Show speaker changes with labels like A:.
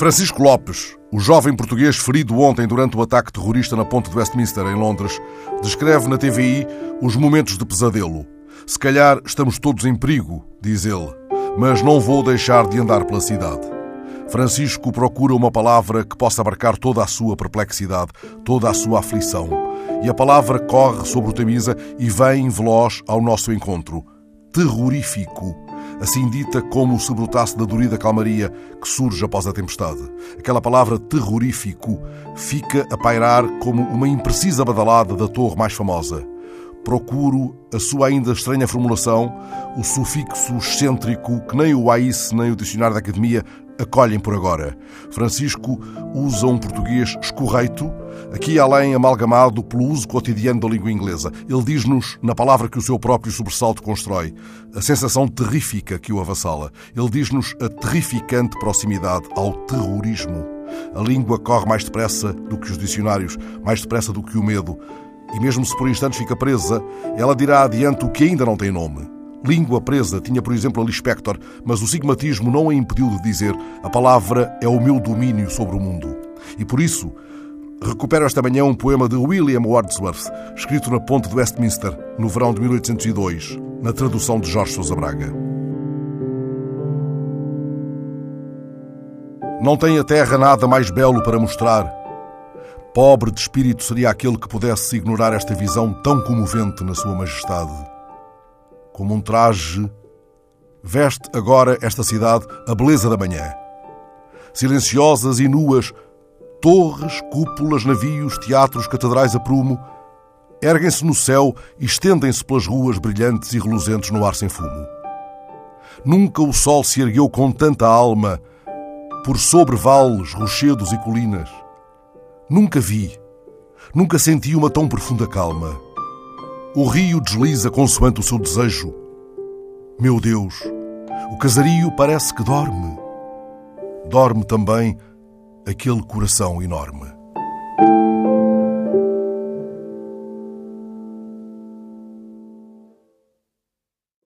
A: Francisco Lopes, o jovem português ferido ontem durante o ataque terrorista na ponte de Westminster, em Londres, descreve na TVI os momentos de pesadelo. Se calhar estamos todos em perigo, diz ele, mas não vou deixar de andar pela cidade. Francisco procura uma palavra que possa abarcar toda a sua perplexidade, toda a sua aflição. E a palavra corre sobre o Tamisa e vem veloz ao nosso encontro. Terrorífico assim dita como se brotasse da dorida calmaria que surge após a tempestade. Aquela palavra terrorífico fica a pairar como uma imprecisa badalada da torre mais famosa. Procuro a sua ainda estranha formulação, o sufixo excêntrico que nem o AIS nem o Dicionário da Academia acolhem por agora. Francisco usa um português escorreito, aqui além amalgamado pelo uso cotidiano da língua inglesa. Ele diz-nos, na palavra que o seu próprio sobressalto constrói, a sensação terrífica que o avassala. Ele diz-nos a terrificante proximidade ao terrorismo. A língua corre mais depressa do que os dicionários, mais depressa do que o medo. E mesmo se por instantes fica presa, ela dirá adiante o que ainda não tem nome. Língua presa tinha, por exemplo, a Lispector, mas o sigmatismo não a impediu de dizer a palavra é o meu domínio sobre o mundo. E por isso, recupero esta manhã um poema de William Wordsworth, escrito na ponte de Westminster, no verão de 1802, na tradução de Jorge Sousa Braga. Não tem a terra nada mais belo para mostrar. Pobre de espírito seria aquele que pudesse ignorar esta visão tão comovente na sua majestade como um traje, veste agora esta cidade a beleza da manhã. Silenciosas e nuas, torres, cúpulas, navios, teatros, catedrais a prumo, erguem-se no céu e estendem-se pelas ruas brilhantes e reluzentes no ar sem fumo. Nunca o sol se ergueu com tanta alma por sobre vales, rochedos e colinas. Nunca vi, nunca senti uma tão profunda calma. O rio desliza consoante o seu desejo. Meu Deus, o casario parece que dorme. Dorme também aquele coração enorme.